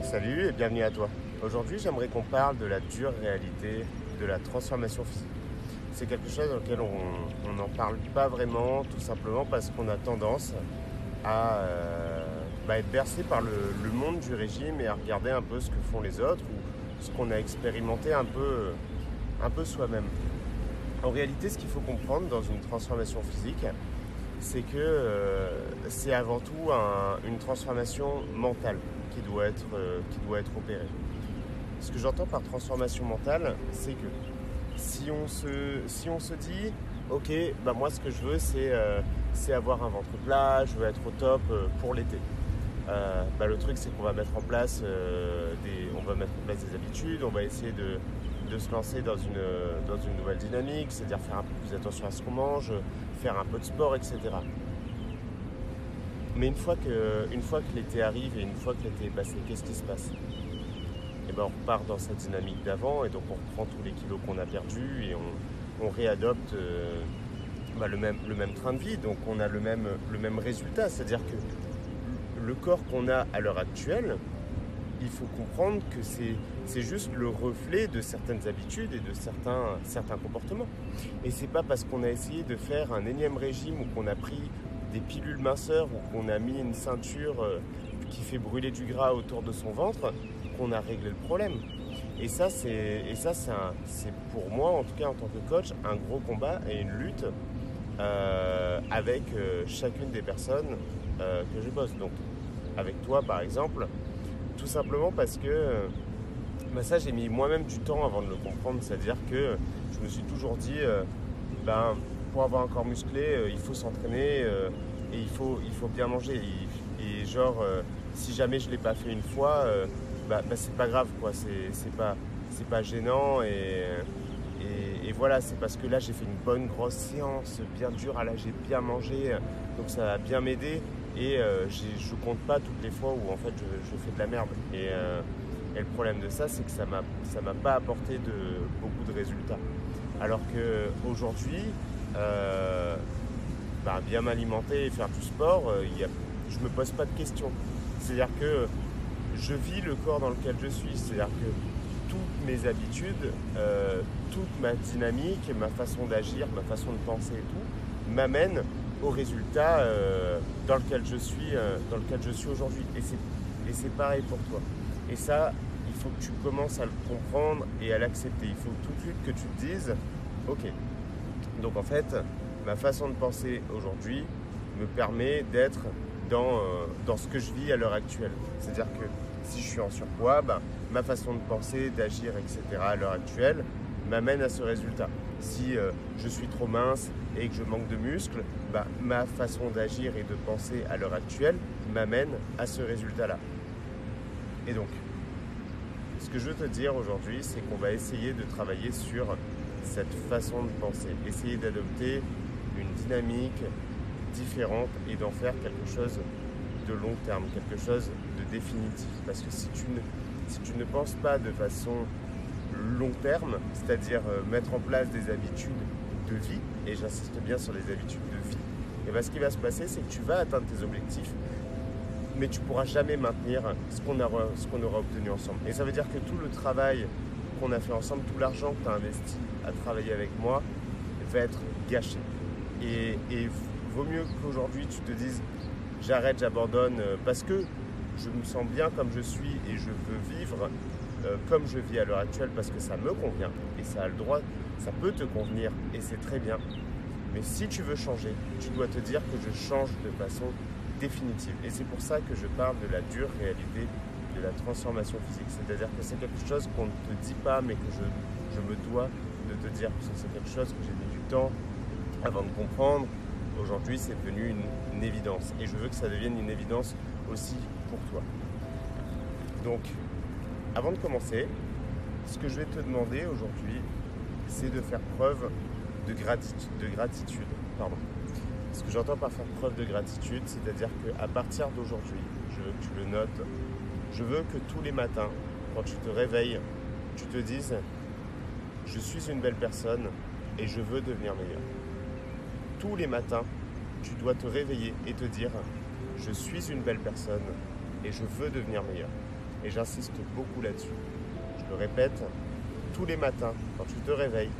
Salut et bienvenue à toi. Aujourd'hui, j'aimerais qu'on parle de la dure réalité de la transformation physique. C'est quelque chose auquel on n'en parle pas vraiment, tout simplement parce qu'on a tendance à euh, bah, être bercé par le, monde du régime et à regarder un peu ce que font les autres ou ce qu'on a expérimenté un peu soi-même. En réalité, ce qu'il faut comprendre dans une transformation physique, c'est que euh, c'est avant tout une transformation mentale qui doit être, euh, qui doit être opérée. Ce que j'entends par transformation mentale, c'est que si on se, si on se dit, ok, bah moi ce que je veux c'est euh, avoir un ventre plat, je veux être au top pour l'été. Bah, le truc c'est qu'on va mettre en place des, on va mettre en place des habitudes, on va essayer de, de se lancer dans une, dans une nouvelle dynamique, c'est-à-dire faire un peu plus attention à ce qu'on mange, faire un peu de sport, etc. Mais une fois que, l'été arrive et une fois que l'été est passé, qu'est-ce qui se passe? Eh ben, on repart dans cette dynamique d'avant et donc on reprend tous les kilos qu'on a perdus et on, réadopte euh, bah, le, même, train de vie. Donc on a le même résultat. C'est-à-dire que le corps qu'on a à l'heure actuelle, il faut comprendre que c'est juste le reflet de certaines habitudes et de certains, comportements. Et c'est pas parce qu'on a essayé de faire un énième régime ou qu'on a pris des pilules minceurs ou qu'on a mis une ceinture euh, qui fait brûler du gras autour de son ventre qu'on a réglé le problème. Et ça, c'est pour moi, en tout cas en tant que coach, un gros combat et une lutte euh, avec euh, chacune des personnes que je bosse. Donc, avec toi, par exemple, tout simplement parce que bah, ça, j'ai mis moi-même du temps avant de le comprendre. C'est-à-dire que je me suis toujours dit, euh, ben, pour avoir un corps musclé, euh, il faut s'entraîner euh, et il faut, bien manger. Et, genre, si jamais je ne l'ai pas fait une fois, bah, bah, c'est pas grave, quoi. C'est pas, pas gênant. Et, et, voilà, c'est parce que là, j'ai fait une bonne grosse séance, bien dure. Là, j'ai bien mangé. Donc ça a bien m'aider et euh, je compte pas toutes les fois où en fait je, fais de la merde. Euh, et, le problème de ça, c'est que ça m'a m'a pas apporté de beaucoup de résultats. Alors que aujourd'hui, euh, bah, bien m'alimenter et faire du sport, y a, je me pose pas de questions. C'est-à-dire que je vis le corps dans lequel je suis. C'est-à-dire que toutes mes habitudes, toute ma dynamique, ma façon d'agir, ma façon de penser et tout, m'amènent au résultat euh, dans lequel je suis, euh, dans lequel je suis aujourd'hui. Et c'est, et c'est pareil pour toi. Et ça, il faut que tu commences à le comprendre et à l'accepter. Il faut tout de suite que tu te dises, ok. Donc en fait, ma façon de penser aujourd'hui me permet d'être dans, euh, dans ce que je vis à l'heure actuelle. C'est-à-dire que si je suis en surpoids, ben, ma façon de penser, d'agir, etc. à l'heure actuelle m'amène à ce résultat. Si je suis trop mince et que je manque de muscles, bah, ma façon d'agir et de penser à l'heure actuelle m'amène à ce résultat-là. Et donc, ce que je veux te dire aujourd'hui, c'est qu'on va essayer de travailler sur cette façon de penser, essayer d'adopter une dynamique différente et d'en faire quelque chose de long terme, quelque chose de définitif. Parce que si tu ne penses pas de façon long terme, c'est-à-dire euh, mettre en place des habitudes de vie, et j'insiste bien sur les habitudes de vie, et bien ce qui va se passer, c'est que tu vas atteindre tes objectifs, mais tu ne pourras jamais maintenir ce qu'on aura, aura obtenu ensemble. Et ça veut dire que tout le travail qu'on a fait ensemble, tout l'argent que tu as investi à travailler avec moi, va être gâché. Et, et vaut mieux qu'aujourd'hui tu te dises j'arrête, j'abandonne, euh, parce que je me sens bien comme je suis et je veux vivre euh, comme je vis à l'heure actuelle parce que ça me convient et ça a le droit, ça peut te convenir et c'est très bien. Mais si tu veux changer, tu dois te dire que je change de façon définitive. Et c'est pour ça que je parle de la dure réalité de la transformation physique. C'est-à-dire que c'est quelque chose qu'on ne te dit pas, mais que je, me dois de te dire, parce que c'est quelque chose que j'ai mis du temps avant de comprendre. Aujourd'hui, c'est devenu une, évidence. Et je veux que ça devienne une évidence aussi pour toi. Donc, avant de commencer, ce que je vais te demander aujourd'hui, c'est de faire preuve de gratitude. De gratitude. Ce que j'entends par faire preuve de gratitude, c'est-à-dire qu'à partir d'aujourd'hui, je veux que tu le notes, je veux que tous les matins, quand tu te réveilles, tu te dises, je suis une belle personne et je veux devenir meilleur. Tous les matins, tu dois te réveiller et te dire je suis une belle personne et je veux devenir meilleur. Et j'insiste beaucoup là-dessus. Je le répète, tous les matins, quand tu te réveilles,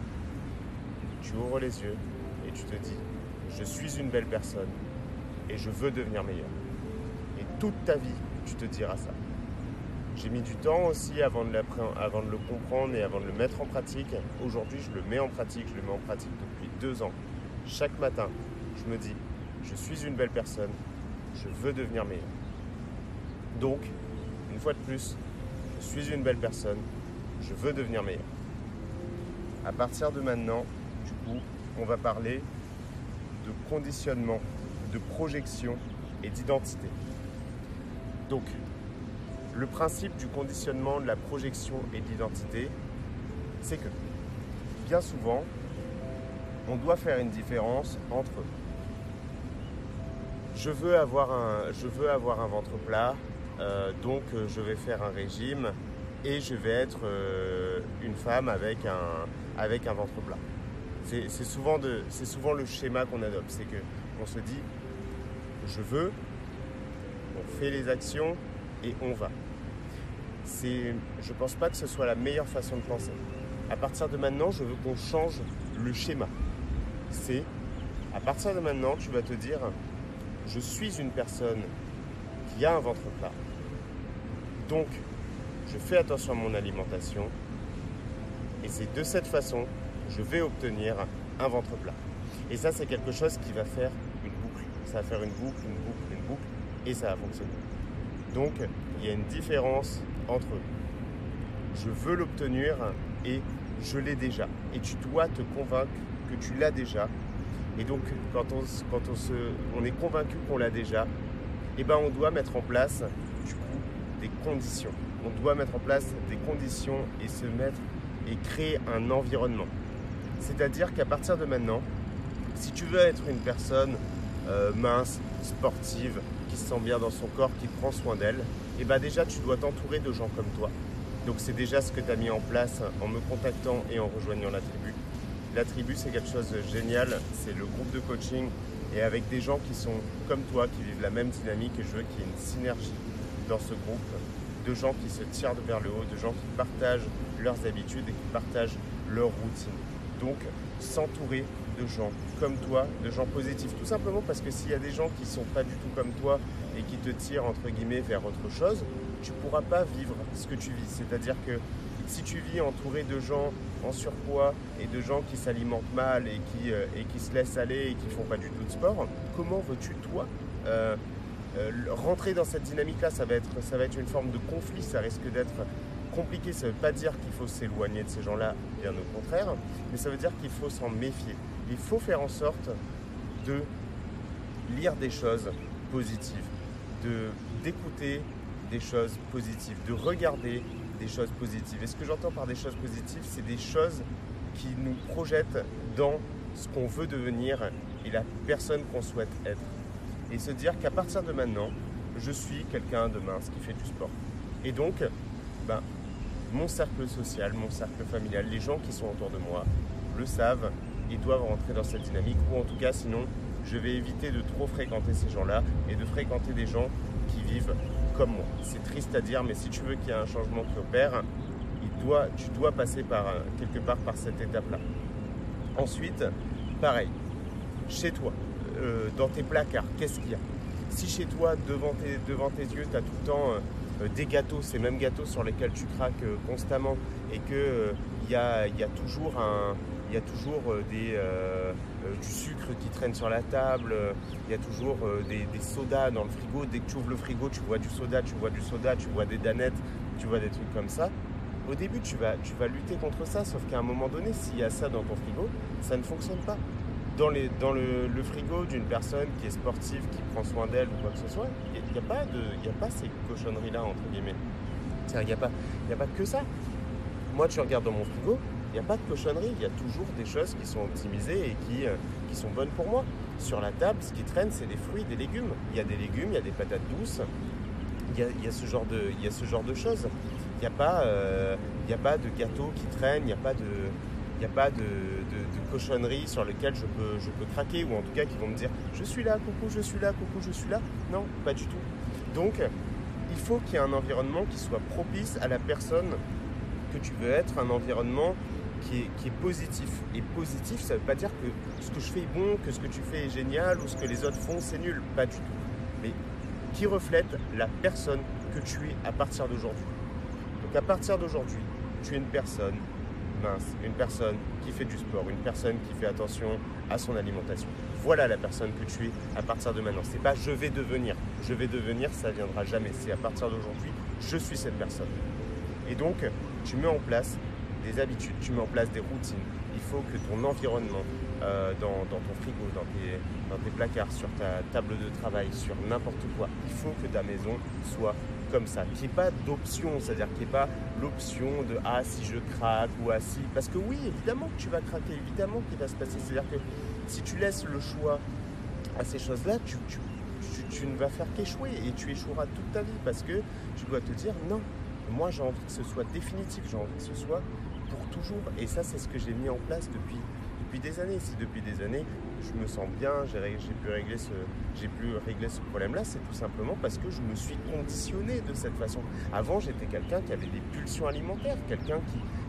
tu ouvres les yeux et tu te dis je suis une belle personne et je veux devenir meilleur. Et toute ta vie, tu te diras ça. J'ai mis du temps aussi avant de, le comprendre et avant de le mettre en pratique. Aujourd'hui, je le mets en pratique. Je le mets en pratique depuis deux ans. Chaque matin, je me dis, je suis une belle personne, je veux devenir meilleur. Donc, une fois de plus, je suis une belle personne, je veux devenir meilleur. À partir de maintenant, du coup, on va parler de conditionnement, de projection et d'identité. Donc, le principe du conditionnement, de la projection et de l'identité, c'est que bien souvent, on doit faire une différence entre je veux avoir un, je veux avoir un ventre plat, euh, donc euh, je vais faire un régime et je vais être euh, une femme avec un, avec un ventre plat. C'est souvent, souvent le schéma qu'on adopte, c'est qu'on se dit je veux, on fait les actions et on va je pense pas que ce soit la meilleure façon de penser. À partir de maintenant, je veux qu'on change le schéma. C'est, à partir de maintenant, tu vas te dire, je suis une personne qui a un ventre plat. Donc, je fais attention à mon alimentation. Et c'est de cette façon, je vais obtenir un ventre plat. Et ça, c'est quelque chose qui va faire une boucle. Ça va faire une boucle, une boucle, une boucle, et ça va fonctionner. Donc, il y a une différence entre je veux l'obtenir et je l'ai déjà. Et tu dois te convaincre que tu l'as déjà. Et donc, quand on, quand on, se, on est convaincu qu'on l'a déjà, eh ben, on doit mettre en place du coup des conditions. On doit mettre en place des conditions et se mettre et créer un environnement. C'est-à-dire qu'à partir de maintenant, si tu veux être une personne euh, mince, sportive, qui se sent bien dans son corps, qui prend soin d'elle, et eh bien déjà tu dois t'entourer de gens comme toi. Donc c'est déjà ce que tu as mis en place en me contactant et en rejoignant la tribu. La tribu c'est quelque chose de génial, c'est le groupe de coaching et avec des gens qui sont comme toi, qui vivent la même dynamique et je veux qu'il y ait une synergie dans ce groupe, de gens qui se tirent vers le haut, de gens qui partagent leurs habitudes et qui partagent leur routine. Donc s'entourer de gens comme toi, de gens positifs. Tout simplement parce que s'il y a des gens qui ne sont pas du tout comme toi et qui te tirent entre guillemets vers autre chose, tu ne pourras pas vivre ce que tu vis. C'est-à-dire que si tu vis entouré de gens en surpoids et de gens qui s'alimentent mal et qui, euh, se laissent aller et qui font pas du tout de sport, comment veux-tu toi euh, euh, rentrer dans cette dynamique-là? Ça, va être, ça va être une forme de conflit, ça risque d'être compliqué. Ça ne veut pas dire qu'il faut s'éloigner de ces gens-là, bien au contraire, mais ça veut dire qu'il faut s'en méfier il faut faire en sorte de lire des choses positives, de d'écouter des choses positives, de regarder des choses positives. Et ce que j'entends par des choses positives, c'est des choses qui nous projettent dans ce qu'on veut devenir et la personne qu'on souhaite être. Et se dire qu'à partir de maintenant, je suis quelqu'un de mince qui fait du sport. Et donc, ben, mon cercle social, mon cercle familial, les gens qui sont autour de moi le savent ils doivent rentrer dans cette dynamique, ou en tout cas sinon je vais éviter de trop fréquenter ces gens-là et de fréquenter des gens qui vivent moi. C'est triste à dire, mais si tu veux qu'il y ait un changement qui opère, il doit, tu dois passer par, quelque part par cette étape-là. Ensuite, pareil, chez toi, euh, dans tes placards, qu'est-ce qu'il y a? Si chez toi, devant tes, devant tes yeux, tu as tout le temps euh, des gâteaux, ces mêmes gâteaux sur lesquels tu craques euh, constamment, et qu'il il y, y a toujours un, il y a toujours euh, euh, euh, du sucre qui traîne sur la table, il y a toujours des, sodas dans le frigo. Dès que tu ouvres le frigo, tu vois du soda, tu vois du soda, tu vois des danettes, tu vois des trucs comme ça. Au début, tu vas, lutter contre ça, sauf qu'à un moment donné, s'il y a ça dans ton frigo, ça ne fonctionne pas. Dans, le, frigo d'une personne qui est sportive, qui prend soin d'elle ou quoi que ce soit, il n'y a, pas ces cochonneries-là, entre guillemets. Il n'y a pas que ça. Moi, tu regardes dans mon frigo, il n'y a pas de cochonnerie, il y a toujours des choses qui sont optimisées et qui, euh, qui sont bonnes pour moi. Sur la table, ce qui traîne, c'est des fruits, des légumes. Il y a des légumes, il y a des patates douces, il y a, ce, genre de, il ce genre de choses. Il n'y a, pas, euh, a pas de gâteau qui traîne, il n'y a pas de... Il n'y a pas de, cochonnerie sur lequel je peux, je peux craquer, ou en tout cas qui vont me dire je suis là, coucou, je suis là, coucou, je suis là. Non, pas du tout. Donc, il faut qu'il y ait un environnement qui soit propice à la personne que tu veux être, un environnement qui est, positif. Et positif, ça ne veut pas dire que ce que je fais est bon, que ce que tu fais est génial, ou ce que les autres font, c'est nul. Pas du tout. Mais qui reflète la personne que tu es à partir d'aujourd'hui. Donc à partir d'aujourd'hui, tu es une personne mince, une personne qui fait du sport, une personne qui fait attention à son alimentation. Voilà la personne que tu es à partir de maintenant. C'est pas je vais devenir. Je vais devenir, ça viendra jamais. C'est à partir d'aujourd'hui, je suis cette personne. Et donc, tu mets en place des habitudes, tu mets en place des routines. Il faut que ton environnement, euh, dans, ton frigo, dans tes, placards, sur ta table de travail, sur n'importe quoi, il faut que ta maison soit comme ça, qu'il n'y ait pas d'option, c'est-à-dire qu'il n'y ait pas l'option de ah si je craque ou ah si. Parce que oui, évidemment que tu vas craquer, évidemment qu'il va se passer. C'est-à-dire que si tu laisses le choix à ces choses-là, tu, ne vas faire qu'échouer et tu échoueras toute ta vie parce que tu dois te dire non, moi j'ai envie que ce soit définitif, j'ai envie que ce soit pour toujours. Et ça, c'est ce que j'ai mis en place depuis depuis des années. Si depuis des années, je me sens bien, j'ai pu régler ce, problème-là, c'est tout simplement parce que je me suis conditionné de cette façon. Avant, j'étais quelqu'un qui avait des pulsions alimentaires, quelqu'un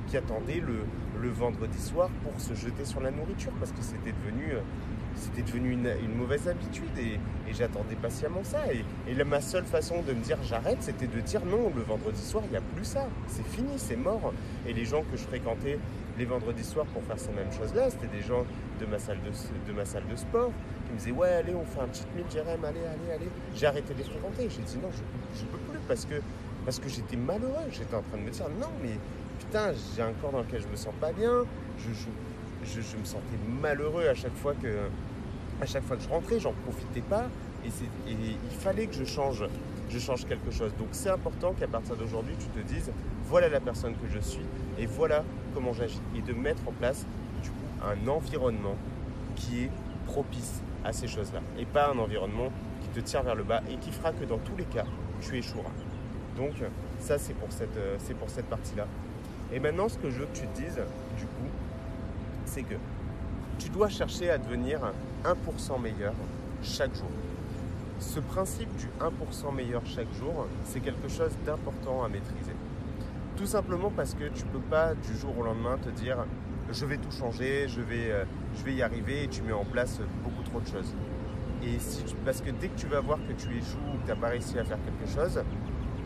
qui, attendait le, vendredi soir pour se jeter sur la nourriture parce que c'était devenu, euh, une, mauvaise habitude et, j'attendais patiemment ça. Et, et ma seule façon de me dire j'arrête, c'était de dire non, le vendredi soir, il n'y a plus ça, c'est fini, c'est mort. Et les gens que je fréquentais les vendredis soirs pour faire ces mêmes choses-là. C'était des gens de ma salle de, de, ma salle de sport qui me disaient Ouais, allez, on fait un petit meet, Jérém, allez, allez, allez. J'ai arrêté de les fréquenter. J'ai dit Non, je ne peux plus parce que, parce que j'étais malheureux. J'étais en train de me dire Non, mais putain, j'ai un corps dans lequel je me sens pas bien. Je, je, je, me sentais malheureux à chaque fois que, à chaque fois que je rentrais. J'en profitais pas. Et, et, il fallait que je change, je change quelque chose. Donc c'est important qu'à partir d'aujourd'hui, tu te dises voilà la personne que je suis et voilà comment j'agis. Et de mettre en place un environnement qui est propice à ces choses-là. Et pas un environnement qui te tire vers le bas et qui fera que dans tous les cas, tu échoueras. Donc ça c'est pour cette, euh, partie-là. Et maintenant ce que je veux que tu te dises, du coup, c'est que tu dois chercher à devenir 1% meilleur chaque jour. Ce principe du 1% meilleur chaque jour, c'est quelque chose d'important à maîtriser. Tout simplement parce que tu ne peux pas du jour au lendemain te dire je vais tout changer, je vais, euh, je vais y arriver et tu mets en place beaucoup trop de choses. Et si parce que dès que tu vas voir que tu échoues ou que tu n'as pas réussi à faire quelque chose,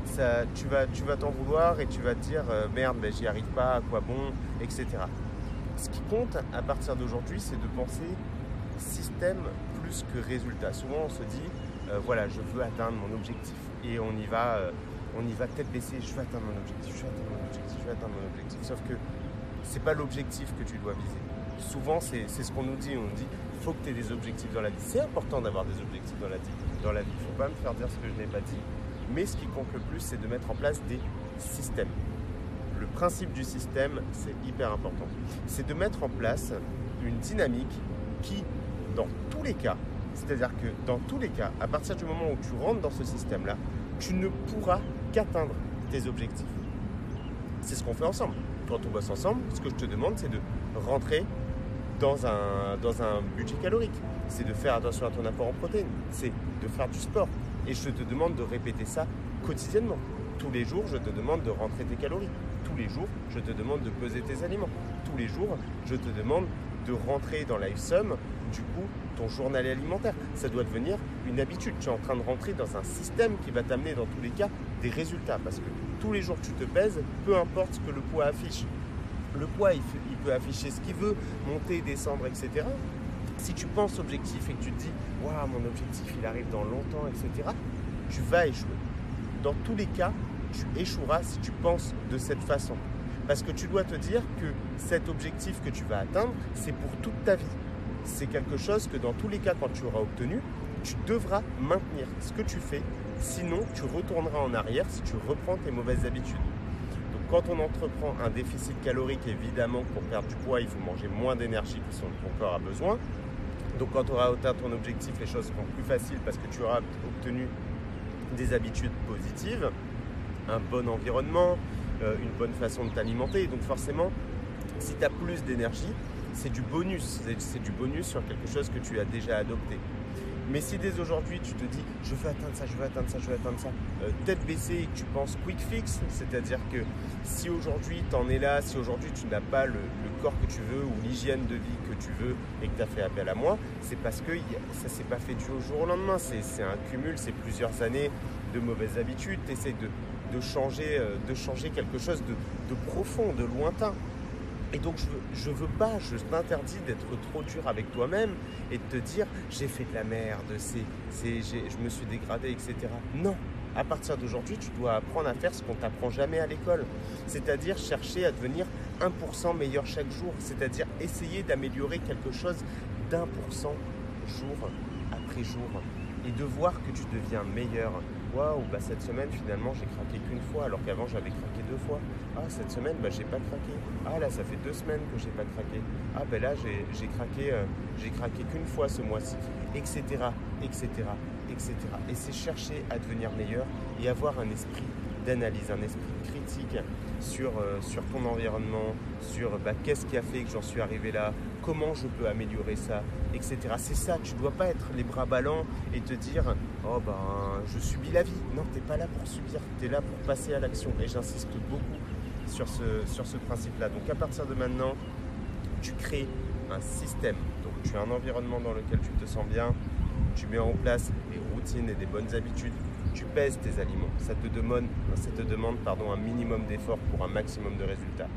ça, tu vas tu vas t'en vouloir et tu vas te dire euh, merde, ben, j'y arrive pas, à quoi bon, etc. Ce qui compte à partir d'aujourd'hui, c'est de penser système plus que résultat. Souvent, on se dit euh, voilà, je veux atteindre mon objectif et on y va on y va tête baissée, je vais atteindre mon objectif, je vais atteindre mon objectif, je vais atteindre mon objectif. Sauf que c'est pas l'objectif que tu dois viser. Souvent, c'est ce qu'on nous dit. On nous dit, il faut que tu aies des objectifs dans la vie. C'est important d'avoir des objectifs dans la vie. Dans la vie, il ne faut pas me faire dire ce que je n'ai pas dit. Mais ce qui compte le plus, c'est de mettre en place des systèmes. Le principe du système, c'est hyper important. C'est de mettre en place une dynamique qui, dans tous les cas, c'est-à-dire que dans tous les cas, à partir du moment où tu rentres dans ce système-là, tu ne pourras qu'atteindre tes objectifs. C'est ce qu'on fait ensemble. Quand on bosse ensemble, ce que je te demande, c'est de rentrer dans un, dans un budget calorique. C'est de faire attention à ton apport en protéines. C'est de faire du sport. Et je te demande de répéter ça quotidiennement. Tous les jours, je te demande de rentrer tes calories. Tous les jours, je te demande de peser tes aliments. Tous les jours, je te demande de rentrer dans LiveSum, du coup, ton journal alimentaire. Ça doit devenir une habitude. Tu es en train de rentrer dans un système qui va t'amener dans tous les cas des résultats. Parce que tous les jours tu te pèses, peu importe ce que le poids affiche. Le poids, il, peut afficher ce qu'il veut, monter, descendre, etc. Si tu penses objectif et que tu te dis, waouh, mon objectif, il arrive dans longtemps, etc., tu vas échouer. Dans tous les cas, tu échoueras si tu penses de cette façon. Parce que tu dois te dire que cet objectif que tu vas atteindre, c'est pour toute ta vie c'est quelque chose que dans tous les cas, quand tu auras obtenu, tu devras maintenir ce que tu fais. Sinon, tu retourneras en arrière si tu reprends tes mauvaises habitudes. Donc, quand on entreprend un déficit calorique, évidemment, pour perdre du poids, il faut manger moins d'énergie que son, ton corps a besoin. Donc, quand tu auras atteint ton objectif, les choses seront plus faciles parce que tu auras obtenu des habitudes positives, un bon environnement, euh, une bonne façon de t'alimenter. Donc, forcément, Si tu as plus d'énergie, c'est du bonus. C'est du bonus sur quelque chose que tu as déjà adopté. Mais si dès aujourd'hui tu te dis je veux atteindre ça, je veux atteindre ça, je veux atteindre ça, euh, tête baissée et que tu penses quick fix, c'est-à-dire que si aujourd'hui tu en es là, si aujourd'hui tu n'as pas le, corps que tu veux ou l'hygiène de vie que tu veux et que tu as fait appel à moi, c'est parce que ça s'est pas fait du jour au lendemain. C'est un cumul, c'est plusieurs années de mauvaises habitudes. Tu essaies de, changer, euh, de changer quelque chose de profond, de lointain. Et donc je veux, veux pas, je t'interdis d'être trop dur avec toi-même et de te dire j'ai fait de la merde, je me suis dégradé, etc. Non, à partir d'aujourd'hui, tu dois apprendre à faire ce qu'on t'apprend jamais à l'école. C'est-à-dire chercher à devenir 1% meilleur chaque jour. C'est-à-dire essayer d'améliorer quelque chose d'un pour cent jour après jour. Et de voir que tu deviens meilleur waouh, bah cette semaine finalement j'ai craqué qu'une fois alors qu'avant j'avais craqué deux fois. Ah, cette semaine bah j'ai pas craqué. Ah là, ça fait deux semaines que j'ai pas craqué. Ah ben là j'ai craqué, euh, j'ai craqué qu'une fois ce mois-ci, etc., etc., etc. Et c'est chercher à devenir meilleur et avoir un esprit d'analyse, un esprit critique sur, euh, sur ton environnement, sur bah, qu'est-ce qui a fait que j'en suis arrivé là, comment je peux améliorer ça, etc. C'est ça, tu ne dois pas être les bras ballants et te dire oh ben je subis la vie. Non, tu n'es pas là pour subir, tu es là pour passer à l'action. Et j'insiste beaucoup sur ce, sur ce principe-là. Donc à partir de maintenant, tu crées un système. Donc tu as un environnement dans lequel tu te sens bien, tu mets en place des routines et des bonnes habitudes tu pèses tes aliments. Ça te demande, ça te demande pardon, un minimum d'effort pour un maximum de résultats.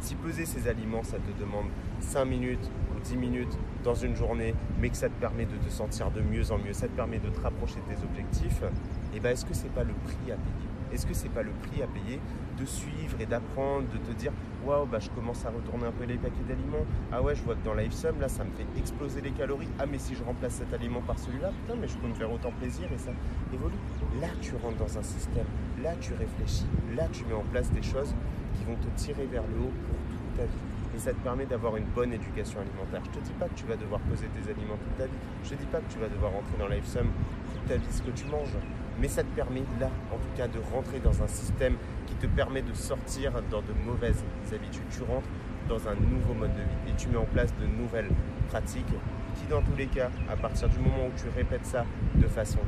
Si peser ces aliments, ça te demande 5 minutes ou 10 minutes dans une journée, mais que ça te permet de te sentir de mieux en mieux, ça te permet de te rapprocher de tes objectifs, et eh ben est-ce que c'est pas le prix à payer? Est-ce que c'est pas le prix à payer de suivre et d'apprendre, de te dire waouh, bah, je commence à retourner un peu les paquets d'aliments. Ah ouais, je vois que dans LifeSum, là, ça me fait exploser les calories. Ah, mais si je remplace cet aliment par celui-là, putain, mais je peux me faire autant plaisir et ça évolue. Là, tu rentres dans un système. Là, tu réfléchis. Là, tu mets en place des choses qui vont te tirer vers le haut pour toute ta vie. Et ça te permet d'avoir une bonne éducation alimentaire. Je te dis pas que tu vas devoir poser tes aliments toute ta vie. Je te dis pas que tu vas devoir rentrer dans LifeSum toute ta vie ce que tu manges. Mais ça te permet là, en tout cas, de rentrer dans un système qui te permet de sortir dans de mauvaises habitudes. Tu rentres dans un nouveau mode de vie et tu mets en place de nouvelles pratiques qui, dans tous les cas, à partir du moment où tu répètes ça de façon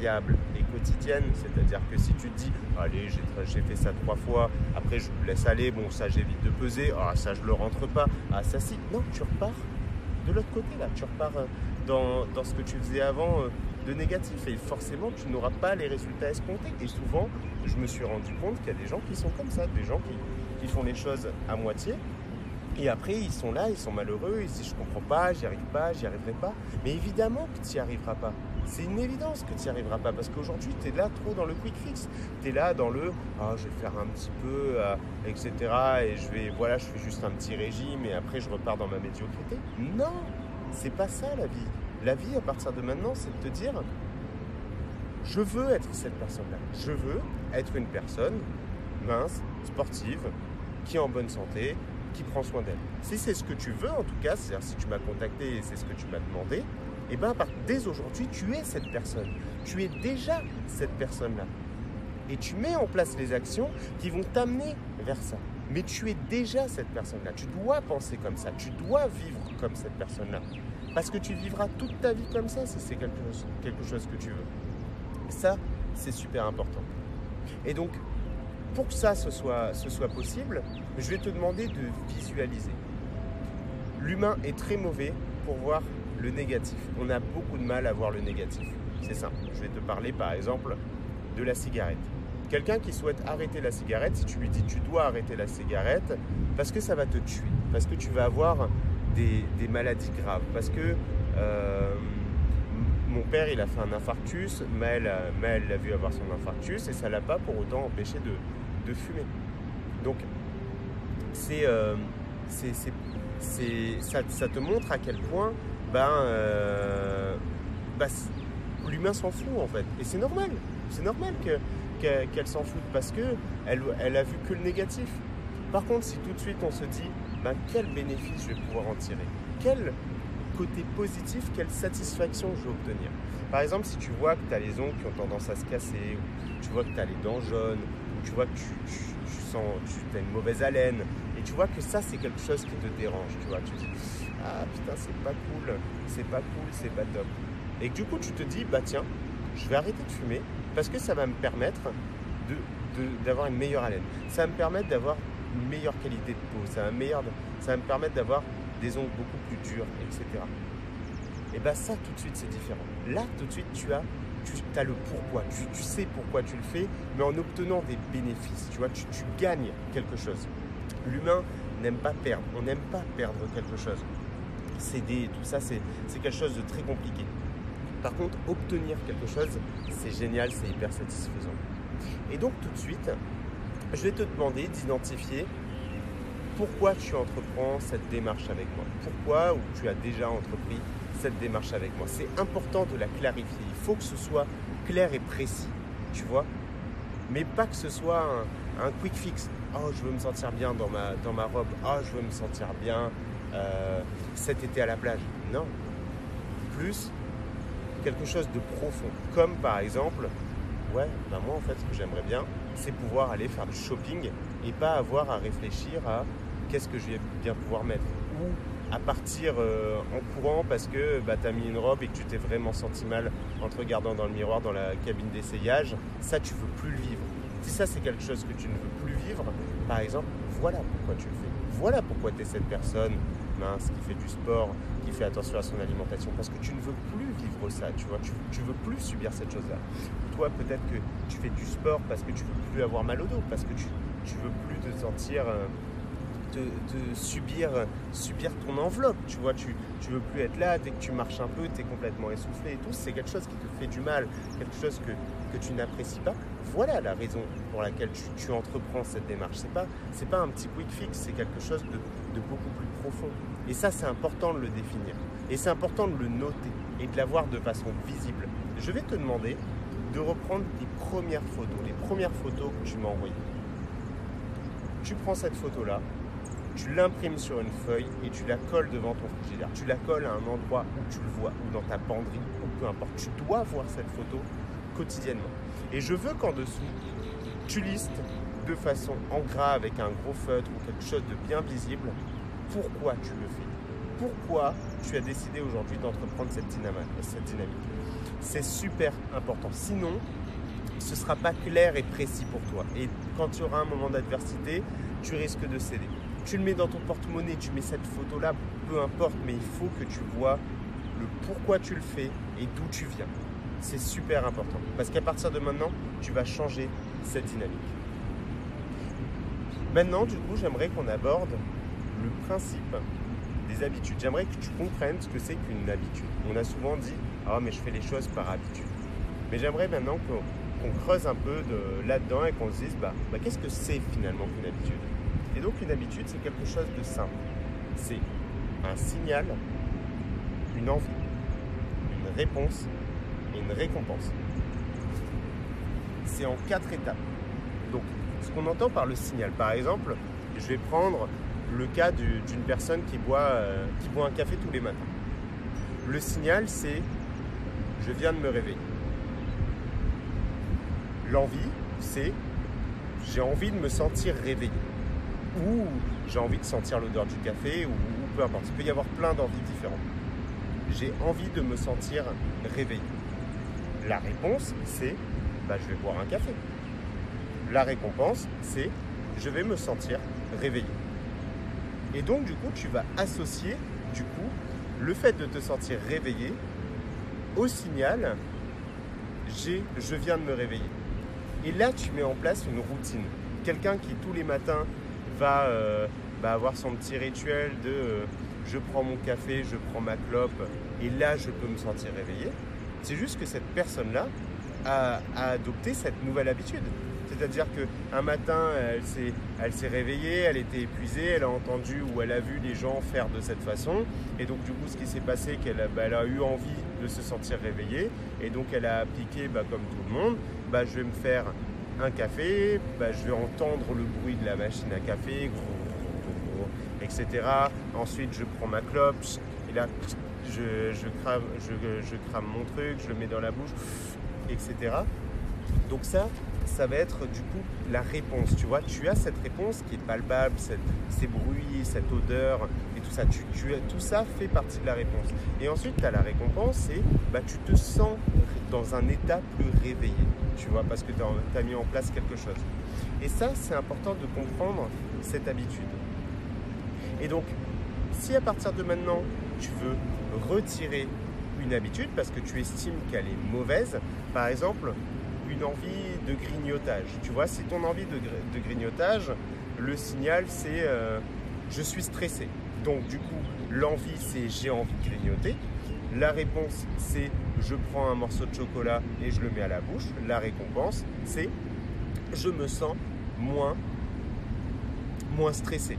fiable et quotidienne, c'est-à-dire que si tu te dis, allez, j'ai fait ça trois fois, après je me laisse aller, bon, ça j'évite de peser, ah, ça je le rentre pas, ah, ça si, non, tu repars de l'autre côté là, tu repars euh, dans, ce que tu faisais avant. Euh, de négatif et forcément tu n'auras pas les résultats escomptés. Et souvent, je me suis rendu compte qu'il y a des gens qui sont comme ça, des gens qui, font les choses à moitié. Et après, ils sont là, ils sont malheureux, ils disent je comprends pas, j'y arrive pas, j'y arriverai pas. Mais évidemment que tu n'y arriveras pas. C'est une évidence que tu n'y arriveras pas parce qu'aujourd'hui, tu es là trop dans le quick fix. Tu es là dans le ah, je vais faire un petit peu, euh, etc. Et je vais, voilà, je fais juste un petit régime et après je repars dans ma médiocrité. Non, c'est pas ça la vie. La vie, à partir de maintenant, c'est de te dire, je veux être cette personne-là. Je veux être une personne mince, sportive, qui est en bonne santé, qui prend soin d'elle. Si c'est ce que tu veux, en tout cas, c'est-à-dire si tu m'as contacté et c'est ce que tu m'as demandé, et eh bien dès aujourd'hui, tu es cette personne. Tu es déjà cette personne-là. Et tu mets en place les actions qui vont t'amener vers ça. Mais tu es déjà cette personne-là. Tu dois penser comme ça. Tu dois vivre comme cette personne-là. Parce que tu vivras toute ta vie comme ça si c'est quelque chose, que tu veux. Ça, c'est super important. Et donc, pour que ça ce soit possible, je vais te demander de visualiser. L'humain est très mauvais pour voir le négatif. On a beaucoup de mal à voir le négatif. C'est simple. Je vais te parler par exemple de la cigarette. Quelqu'un qui souhaite arrêter la cigarette, si tu lui dis tu dois arrêter la cigarette, parce que ça va te tuer, parce que tu vas avoir des, maladies graves. Parce que euh, mon père, il a fait un infarctus, mais elle l'a vu avoir son infarctus et ça l'a pas pour autant empêché de, fumer. Donc, c'est, euh, ça, te montre à quel point ben, euh, ben l'humain s'en fout en fait. Et c'est normal. C'est normal qu'elle s'en foute parce qu'elle elle a vu que le négatif. Par contre, si tout de suite on se dit ben, quel bénéfice je vais pouvoir en tirer? Quel côté positif, quelle satisfaction je vais obtenir? Par exemple, si tu vois que tu as les ongles qui ont tendance à se casser, ou tu vois que tu as les dents jaunes, ou tu vois que tu, sens, tu as une mauvaise haleine. Et tu vois que ça, c'est quelque chose qui te dérange. Tu vois, tu ah putain, c'est pas cool, c'est pas cool, c'est pas top. Et du coup, tu te dis, bah tiens, je vais arrêter de fumer parce que ça va me permettre d'avoir une meilleure haleine. Ça va me permettre d'avoir une meilleure qualité de peau. Ça va, me permettre d'avoir des ongles beaucoup plus durs, etc. Et bien ça, tout de suite, c'est différent. Là, tout de suite, tu as, tu as le pourquoi. Tu, sais pourquoi tu le fais, mais en obtenant des bénéfices. Tu vois, tu, gagnes quelque chose. L'humain n'aime pas perdre. On n'aime pas perdre quelque chose. Céder, tout ça, c'est quelque chose de très compliqué. Par contre, obtenir quelque chose, c'est génial, c'est hyper satisfaisant. Et donc tout de suite, je vais te demander d'identifier pourquoi tu entreprends cette démarche avec moi. Pourquoi ou tu as déjà entrepris cette démarche avec moi? C'est important de la clarifier. Il faut que ce soit clair et précis, tu vois? Mais pas que ce soit un, quick fix. Oh, je veux me sentir bien dans ma, dans ma robe. Oh, je veux me sentir bien euh, cet été à la plage. Non. Plus, quelque chose de profond. Comme par exemple, ouais, ben moi en fait ce que j'aimerais bien, c'est pouvoir aller faire du shopping et pas avoir à réfléchir à qu'est-ce que je vais bien pouvoir mettre. Ou à partir euh, en courant parce que bah, tu as mis une robe et que tu t'es vraiment senti mal en te regardant dans le miroir dans la cabine d'essayage, ça tu veux plus le vivre. Si ça c'est quelque chose que tu ne veux plus vivre, par exemple, voilà pourquoi tu le fais. Voilà pourquoi tu es cette personne mince qui fait du sport, qui fait attention à son alimentation, parce que tu ne veux plus vivre ça, tu vois, tu, veux plus subir cette chose-là. Toi peut-être que tu fais du sport parce que tu veux plus avoir mal au dos, parce que tu, tu veux plus te sentir... Euh, de, subir, subir ton enveloppe. Tu vois, tu, tu veux plus être là, dès que tu marches un peu, tu es complètement essoufflé et tout. C'est quelque chose qui te fait du mal, quelque chose que, tu n'apprécies pas. Voilà la raison pour laquelle tu, entreprends cette démarche. C'est pas, pas un petit quick fix, c'est quelque chose de, de beaucoup plus profond. Et ça, c'est important de le définir. Et c'est important de le noter et de l'avoir de façon visible. Je vais te demander de reprendre tes premières photos, les premières photos que tu m'as envoyées. Tu prends cette photo-là, tu l'imprimes sur une feuille et tu la colles devant ton frigidaire. Tu la colles à un endroit où tu le vois, ou dans ta penderie, ou peu importe. Tu dois voir cette photo quotidiennement. Et je veux qu'en dessous, tu listes de façon en gras avec un gros feutre ou quelque chose de bien visible pourquoi tu le fais? Pourquoi tu as décidé aujourd'hui d'entreprendre cette dynamique? C'est super important. Sinon, ce ne sera pas clair et précis pour toi. Et quand tu auras un moment d'adversité, tu risques de céder tu le mets dans ton porte-monnaie, tu mets cette photo-là, peu importe, mais il faut que tu vois le pourquoi tu le fais et d'où tu viens. C'est super important. Parce qu'à partir de maintenant, tu vas changer cette dynamique. Maintenant, du coup, j'aimerais qu'on aborde le principe des habitudes. J'aimerais que tu comprennes ce que c'est qu'une habitude. On a souvent dit Ah, mais je fais les choses par habitude. Mais j'aimerais maintenant qu'on creuse un peu là-dedans et qu'on se dise bah, bah qu'est-ce que c'est finalement qu'une habitude? Et donc une habitude, c'est quelque chose de simple. C'est un signal, une envie, une réponse et une récompense. C'est en quatre étapes. Donc, ce qu'on entend par le signal, par exemple, je vais prendre le cas d'une personne qui boit, euh, qui boit un café tous les matins. Le signal, c'est je viens de me réveiller. L'envie, c'est j'ai envie de me sentir réveillé ou j'ai envie de sentir l'odeur du café, ou, peu importe. Il peut y avoir plein d'envies différentes. J'ai envie de me sentir réveillé. La réponse, c'est bah, je vais boire un café. La récompense, c'est je vais me sentir réveillé. Et donc, du coup, tu vas associer, du coup, le fait de te sentir réveillé au signal je viens de me réveiller. Et là, tu mets en place une routine. Quelqu'un qui tous les matins va, euh, avoir son petit rituel de euh, je prends mon café, je prends ma clope et là je peux me sentir réveillé. C'est juste que cette personne-là a, adopté cette nouvelle habitude. C'est-à-dire qu'un matin, elle s'est, réveillée, elle était épuisée, elle a entendu ou elle a vu les gens faire de cette façon. Et donc, du coup, ce qui s'est passé, qu'elle a, bah, eu envie de se sentir réveillée. Et donc, elle a appliqué, bah, comme tout le monde, bah, je vais me faire un café, bah, je vais entendre le bruit de la machine à café, etc. Ensuite, je prends ma clope et là, je, crame, je, crame mon truc, je le mets dans la bouche, etc. Donc ça, ça va être du coup la réponse. Tu vois, tu as cette réponse qui est palpable, ces bruits, cette odeur et tout ça. Tu, tout ça fait partie de la réponse. Et ensuite, tu as la récompense et bah, tu te sens dans un état plus réveillé, tu vois, parce que tu as, mis en place quelque chose. Et ça, c'est important de comprendre cette habitude. Et donc, si à partir de maintenant, tu veux retirer une habitude parce que tu estimes qu'elle est mauvaise, par exemple, une envie grignotage. Tu vois, si ton envie de, grignotage, le signal c'est euh, je suis stressé. Donc du coup, l'envie c'est j'ai envie de grignoter. La réponse c'est je prends un morceau de chocolat et je le mets à la bouche. La récompense c'est je me sens moins, moins stressé.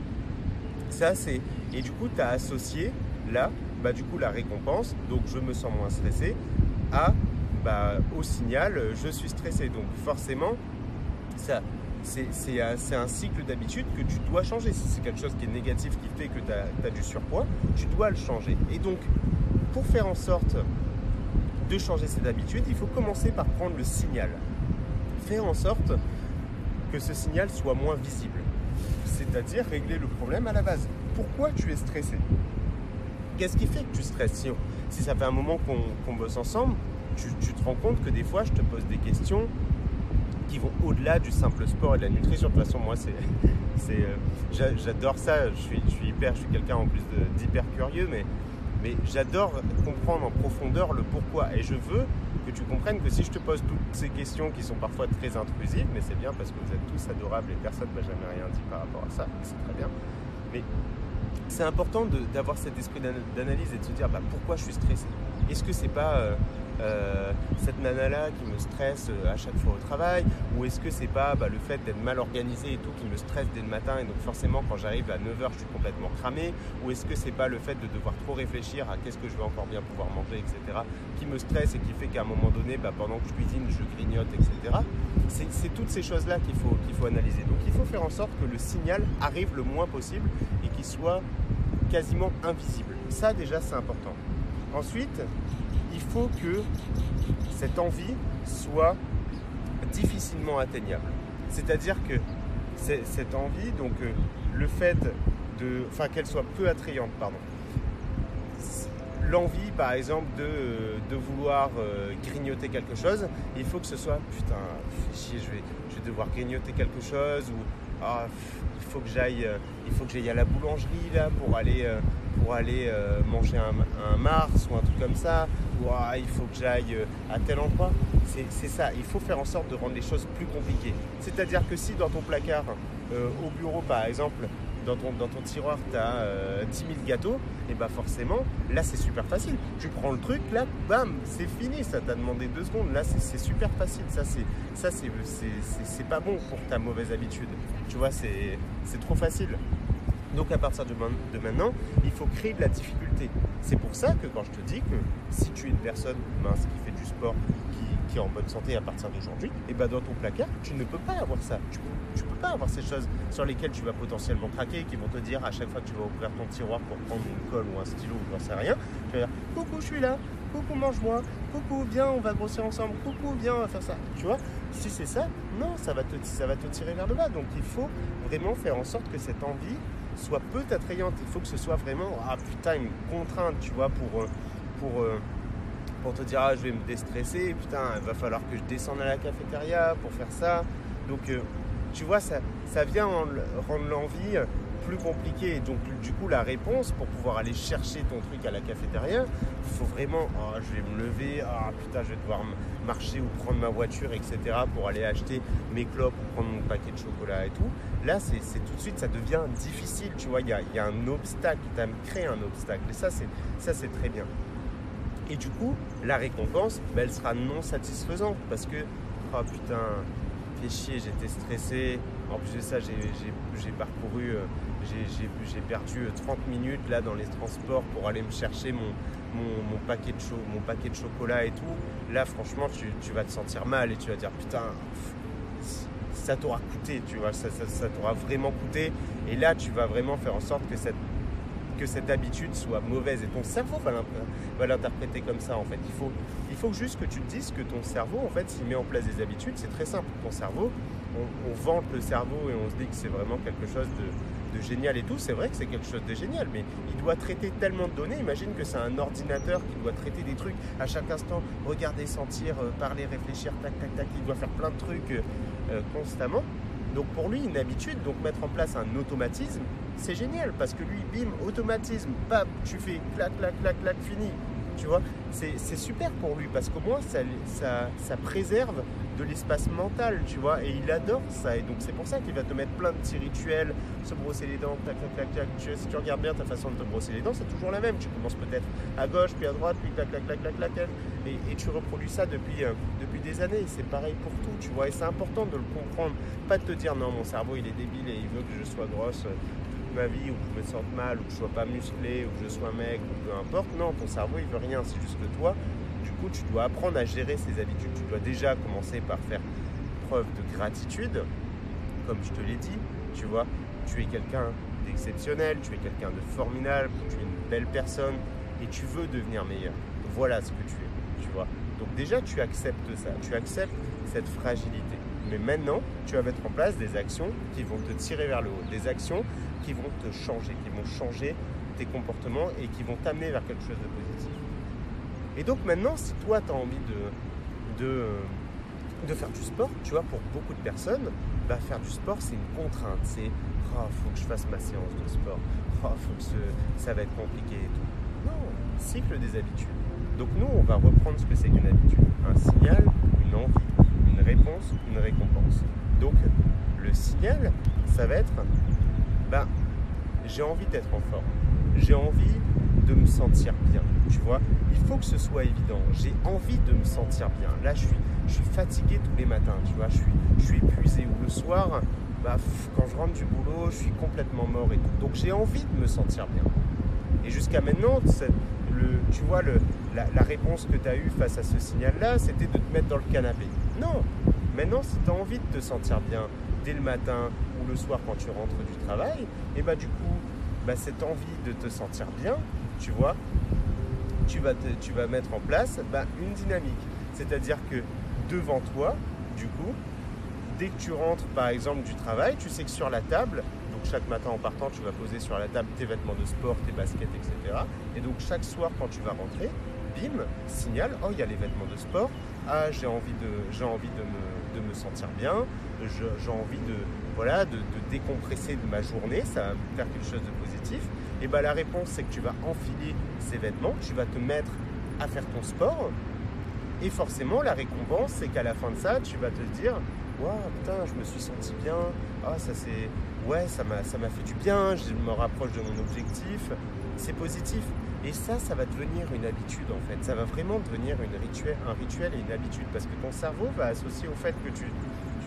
Ça c'est. Et du coup, tu as associé là, bah, du coup, la récompense, donc je me sens moins stressé, à bah, au signal, je suis stressé. Donc forcément, ça, c'est un cycle d'habitude que tu dois changer. Si c'est quelque chose qui est négatif, qui fait que tu as, du surpoids, tu dois le changer. Et donc, pour faire en sorte de changer cette habitude, il faut commencer par prendre le signal. Faire en sorte que ce signal soit moins visible. C'est-à-dire régler le problème à la base. Pourquoi tu es stressé? Qu'est-ce qui fait que tu stresses? Si, ça fait un moment qu'on bosse ensemble, tu, te rends compte que des fois, je te pose des questions qui vont au-delà du simple sport et de la nutrition. De toute façon, moi, c'est, euh, j'adore ça. Je suis, je suis hyper, je suis quelqu'un en plus d'hyper curieux, mais, mais j'adore comprendre en profondeur le pourquoi. Et je veux que tu comprennes que si je te pose toutes ces questions qui sont parfois très intrusives, mais c'est bien parce que vous êtes tous adorables et personne ne m'a jamais rien dit par rapport à ça, c'est très bien. Mais c'est important d'avoir cet esprit d'analyse et de se dire bah, pourquoi je suis stressé? Est-ce que c'est pas euh, euh, cette nana-là qui me stresse euh, à chaque fois au travail Ou est-ce que c'est pas bah, le fait d'être mal organisé et tout qui me stresse dès le matin et donc forcément quand j'arrive à 9h je suis complètement cramé Ou est-ce que c'est pas le fait de devoir trop réfléchir à qu'est-ce que je vais encore bien pouvoir manger, etc. qui me stresse et qui fait qu'à un moment donné, bah, pendant que je cuisine, je grignote, etc. C'est toutes ces choses-là qu'il faut, qu'il faut analyser. Donc il faut faire en sorte que le signal arrive le moins possible et qu'il soit quasiment invisible. Ça déjà c'est important. Ensuite, il faut que cette envie soit difficilement atteignable. C'est-à-dire que cette envie, donc euh, le fait de, enfin qu'elle soit peu attrayante, pardon. L'envie, par exemple, de, euh, vouloir euh, grignoter quelque chose, il faut que ce soit putain, chier, je vais, je vais devoir grignoter quelque chose ou ah, il faut que j'aille, il faut que j'aille à la boulangerie là pour aller, pour aller manger un, Mars ou un truc comme ça, il faut que j'aille euh, à tel endroit. C'est ça, il faut faire en sorte de rendre les choses plus compliquées. C'est-à-dire que si dans ton placard, euh, au bureau par exemple, dans ton, tiroir, tu as 10 000 gâteaux, et bah forcément, là c'est super facile. Tu prends le truc, là, bam, c'est fini, ça t'a demandé deux secondes. Là c'est super facile, ça c'est pas bon pour ta mauvaise habitude. Tu vois, c'est trop facile. Donc à partir de, maintenant, il faut créer de la difficulté. C'est pour ça que quand je te dis que si tu es une personne mince qui fait du sport, qui, est en bonne santé à partir d'aujourd'hui, et eh ben dans ton placard, tu ne peux pas avoir ça. Tu ne peux pas avoir ces choses sur lesquelles tu vas potentiellement craquer, qui vont te dire à chaque fois que tu vas ouvrir ton tiroir pour prendre une colle ou un stylo ou j'en sais rien, tu vas dire coucou je suis là, coucou mange-moi, coucou viens on va grossir ensemble, coucou viens on va faire ça. Tu vois, si c'est ça, non, ça va, te, ça va te tirer vers le bas. Donc il faut vraiment faire en sorte que cette envie soit peu attrayante. Il faut que ce soit vraiment, ah putain, une contrainte, tu vois, pour, euh, pour, euh, pour te dire, ah, je vais me déstresser, putain, il va falloir que je descende à la cafétéria pour faire ça. Donc, euh, tu vois, ça, ça vient rendre l'envie plus compliqué. Donc du coup, la réponse pour pouvoir aller chercher ton truc à la cafétéria, il faut vraiment, oh, je vais me lever, ah putain, je vais devoir marcher ou prendre ma voiture, etc. pour aller acheter mes clopes ou prendre mon paquet de chocolat et tout. Là, c'est tout de suite, ça devient difficile, tu vois, il y a, un obstacle, tu as créé un obstacle. Et ça, c'est très bien. Et du coup, la récompense, ben, elle sera non satisfaisante parce que, oh putain, fais chier, j'étais stressé. En plus de ça, j'ai parcouru euh, j'ai perdu 30 euh, minutes là dans les transports pour aller me chercher mon, paquet, de mon paquet de chocolat et tout. Là, franchement, tu, vas te sentir mal et tu vas dire putain, ça t'aura coûté, tu vois, ça, t'aura vraiment coûté. Et là, tu vas vraiment faire en sorte que cette, que cette habitude soit mauvaise. Et ton cerveau va l'interpréter comme ça en fait. Il faut, Il faut juste que tu te dises que ton cerveau, en fait, s'il met en place des habitudes, c'est très simple. Ton cerveau, on, vante le cerveau et on se dit que c'est vraiment quelque chose de, de génial et tout. C'est vrai que c'est quelque chose de génial, mais il doit traiter tellement de données. Imagine que c'est un ordinateur qui doit traiter des trucs à chaque instant, regarder, sentir, euh, parler, réfléchir, tac, tac, tac. Il doit faire plein de trucs euh, constamment. Donc pour lui, une habitude, donc mettre en place un automatisme, c'est génial parce que lui, bim, automatisme, bam, tu fais clac, clac, clac, clac, fini. Tu vois, c'est super pour lui parce qu'au moins ça, préserve de l'espace mental, tu vois, et il adore ça. Et donc c'est pour ça qu'il va te mettre plein de petits rituels, se brosser les dents, clac, clac, clac, clac. Tu, si tu regardes bien ta façon de te brosser les dents, c'est toujours la même. Tu commences peut-être à gauche, puis à droite, puis clac, clac, clac, clac, clac, et, et tu reproduis ça depuis, euh, depuis des années. C'est pareil pour tout, tu vois, et c'est important de le comprendre. Pas de te dire non, mon cerveau il est débile et il veut que je sois grosse ma vie, ou que je me sente mal, ou que je sois pas musclé, ou que je sois maigre, ou peu importe. Non, ton cerveau, il veut rien. C'est juste que toi, du coup, tu dois apprendre à gérer ces habitudes. Tu dois déjà commencer par faire preuve de gratitude, comme je te l'ai dit. Tu vois, tu es quelqu'un d'exceptionnel, tu es quelqu'un de formidable, tu es une belle personne, et tu veux devenir meilleur. Voilà ce que tu es, tu vois. Donc déjà, tu acceptes ça, tu acceptes cette fragilité. Mais maintenant, tu vas mettre en place des actions qui vont te tirer vers le haut, des actions qui vont te changer, qui vont changer tes comportements et qui vont t'amener vers quelque chose de positif. Et donc maintenant, si toi, tu as envie de, de, de, faire du sport, tu vois, pour beaucoup de personnes, bah, faire du sport, c'est une contrainte. C'est, oh, faut que je fasse ma séance de sport. Oh, faut que ça va être compliqué et tout. Non, cycle des habitudes. Donc nous, on va reprendre ce que c'est qu'une habitude. Un signal, une envie, une réponse, une récompense. Donc le signal, ça va être ben, j'ai envie d'être en forme. J'ai envie de me sentir bien. Tu vois, il faut que ce soit évident. J'ai envie de me sentir bien. Là, je suis, je suis fatigué tous les matins. Tu vois, je suis, je suis épuisé. Ou le soir, bah, quand je rentre du boulot, je suis complètement mort et tout. Donc, j'ai envie de me sentir bien. Et jusqu'à maintenant, le, tu vois, la, la réponse que tu as eue face à ce signal-là, c'était de te mettre dans le canapé. Non, Maintenant, si tu as envie de te sentir bien dès le matin le soir quand tu rentres du travail, et bah du coup, bah, cette envie de te sentir bien, tu vois, tu vas, tu vas mettre en place bah, une dynamique. C'est-à-dire que devant toi, du coup, dès que tu rentres par exemple du travail, tu sais que sur la table, donc chaque matin en partant, tu vas poser sur la table tes vêtements de sport, tes baskets, etc. Et donc chaque soir quand tu vas rentrer, bim, signal, oh il y a les vêtements de sport, ah j'ai envie de, j'ai envie de me sentir bien, j'ai envie de, voilà, de, décompresser de ma journée, ça va faire quelque chose de positif. Et bien la réponse c'est que tu vas enfiler ces vêtements, tu vas te mettre à faire ton sport. Et forcément la récompense c'est qu'à la fin de ça, tu vas te dire Waouh, putain, je me suis senti bien. Ah, ça c'est. Ouais, ça m'a, fait du bien, je me rapproche de mon objectif. C'est positif. Et ça, ça va devenir une habitude en fait. Ça va vraiment devenir un rituel et une habitude parce que ton cerveau va associer au fait que tu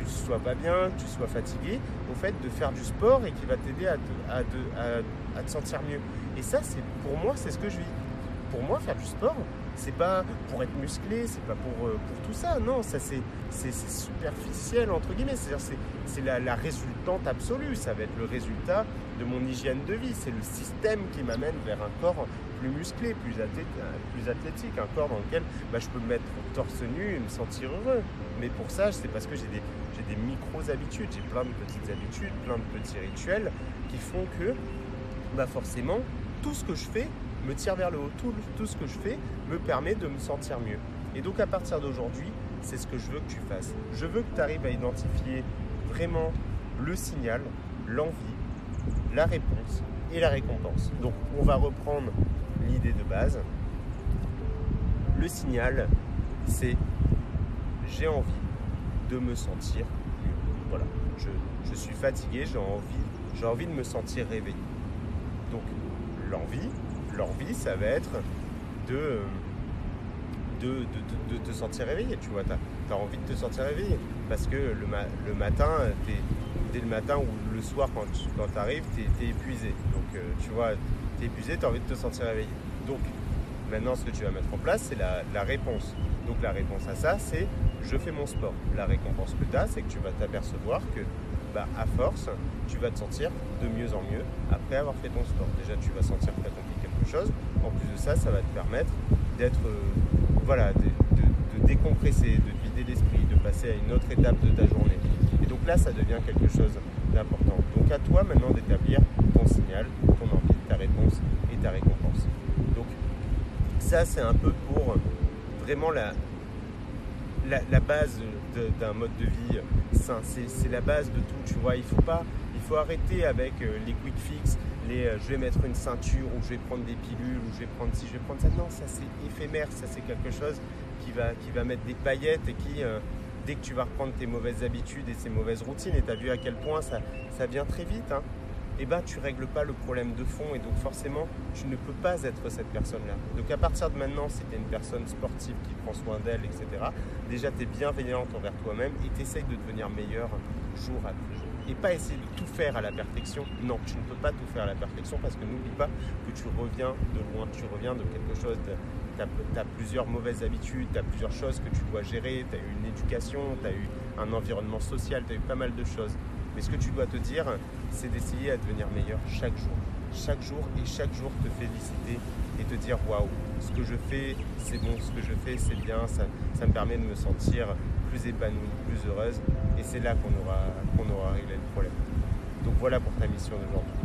ne sois pas bien, que tu sois fatigué, au fait de faire du sport et qui va t'aider à, te sentir mieux. Et ça, c'est pour moi, c'est ce que je vis. Pour moi, faire du sport, c'est pas pour être musclé, c'est pas pour, euh, tout ça. Non, ça c'est, superficiel entre guillemets. C'est-à-dire c'est, la, résultante absolue. Ça va être le résultat de mon hygiène de vie. C'est le système qui m'amène vers un corps plus musclé, plus, plus athlétique, un corps dans lequel bah, je peux me mettre torse nu et me sentir heureux. Mais pour ça, c'est parce que j'ai des, j'ai des micro-habitudes, j'ai plein de petites habitudes, plein de petits rituels qui font que bah forcément, tout ce que je fais me tire vers le haut. Tout, tout ce que je fais me permet de me sentir mieux. Et donc à partir d'aujourd'hui, c'est ce que je veux que tu fasses. Je veux que tu arrives à identifier vraiment le signal, l'envie, la réponse et la récompense. Donc on va reprendre l'idée de base. Le signal, c'est j'ai envie de me sentir. Voilà, je, je suis fatigué, j'ai envie, j'ai envie de me sentir réveillé. Donc l'envie, l'envie, ça va être de, de, de, te sentir réveillé. Tu vois, tu as, envie de te sentir réveillé. Parce que le, le matin, dès le matin ou le soir, quand tu quand arrives, tu es, épuisé. Donc, euh, tu vois, tu es épuisé, tu as envie de te sentir réveillé. Donc, maintenant, ce que tu vas mettre en place, c'est la, la réponse. Donc, la réponse à ça, c'est je fais mon sport. La récompense que tu as, c'est que tu vas t'apercevoir que bah, à force, tu vas te sentir de mieux en mieux après avoir fait ton sport. Déjà, tu vas sentir que tu as accompli quelque chose. En plus de ça, ça va te permettre d'être, euh, voilà, de décompresser, de vider l'esprit, de passer à une autre étape de ta journée. Et donc là, ça devient quelque chose d'important. Donc à toi maintenant d'établir ton signal, ton envie, ta réponse et ta récompense. Donc ça, c'est un peu pour vraiment la, la, base d'un mode de vie sain. C'est la base de tout, tu vois. Il faut il faut arrêter avec euh, les quick fix, les euh, je vais mettre une ceinture ou je vais prendre des pilules ou je vais prendre ci, je vais prendre ça. Non, ça c'est éphémère, ça c'est quelque chose qui va, mettre des paillettes et qui, euh, dès que tu vas reprendre tes mauvaises habitudes et ces mauvaises routines, et tu as vu à quel point ça, vient très vite, hein, eh ben, tu règles pas le problème de fond et donc forcément tu ne peux pas être cette personne-là. Donc à partir de maintenant, si tu es une personne sportive qui prend soin d'elle, etc., déjà tu es bienveillante envers toi-même et tu essayes de devenir meilleur jour après jour. Et pas essayer de tout faire à la perfection. Non, tu ne peux pas tout faire à la perfection parce que n'oublie pas que tu reviens de loin, tu reviens de quelque chose de, tu as, plusieurs mauvaises habitudes, tu as plusieurs choses que tu dois gérer, tu as eu une éducation, tu as eu un environnement social, tu as eu pas mal de choses. Mais ce que tu dois te dire, c'est d'essayer à devenir meilleur chaque jour. Chaque jour et chaque jour te féliciter et te dire waouh, ce que je fais, c'est bon, ce que je fais, c'est bien, ça, me permet de me sentir plus épanouie, plus heureuse. Et c'est là qu'on aura, qu'on aura réglé le problème. Donc voilà pour ta mission d'aujourd'hui.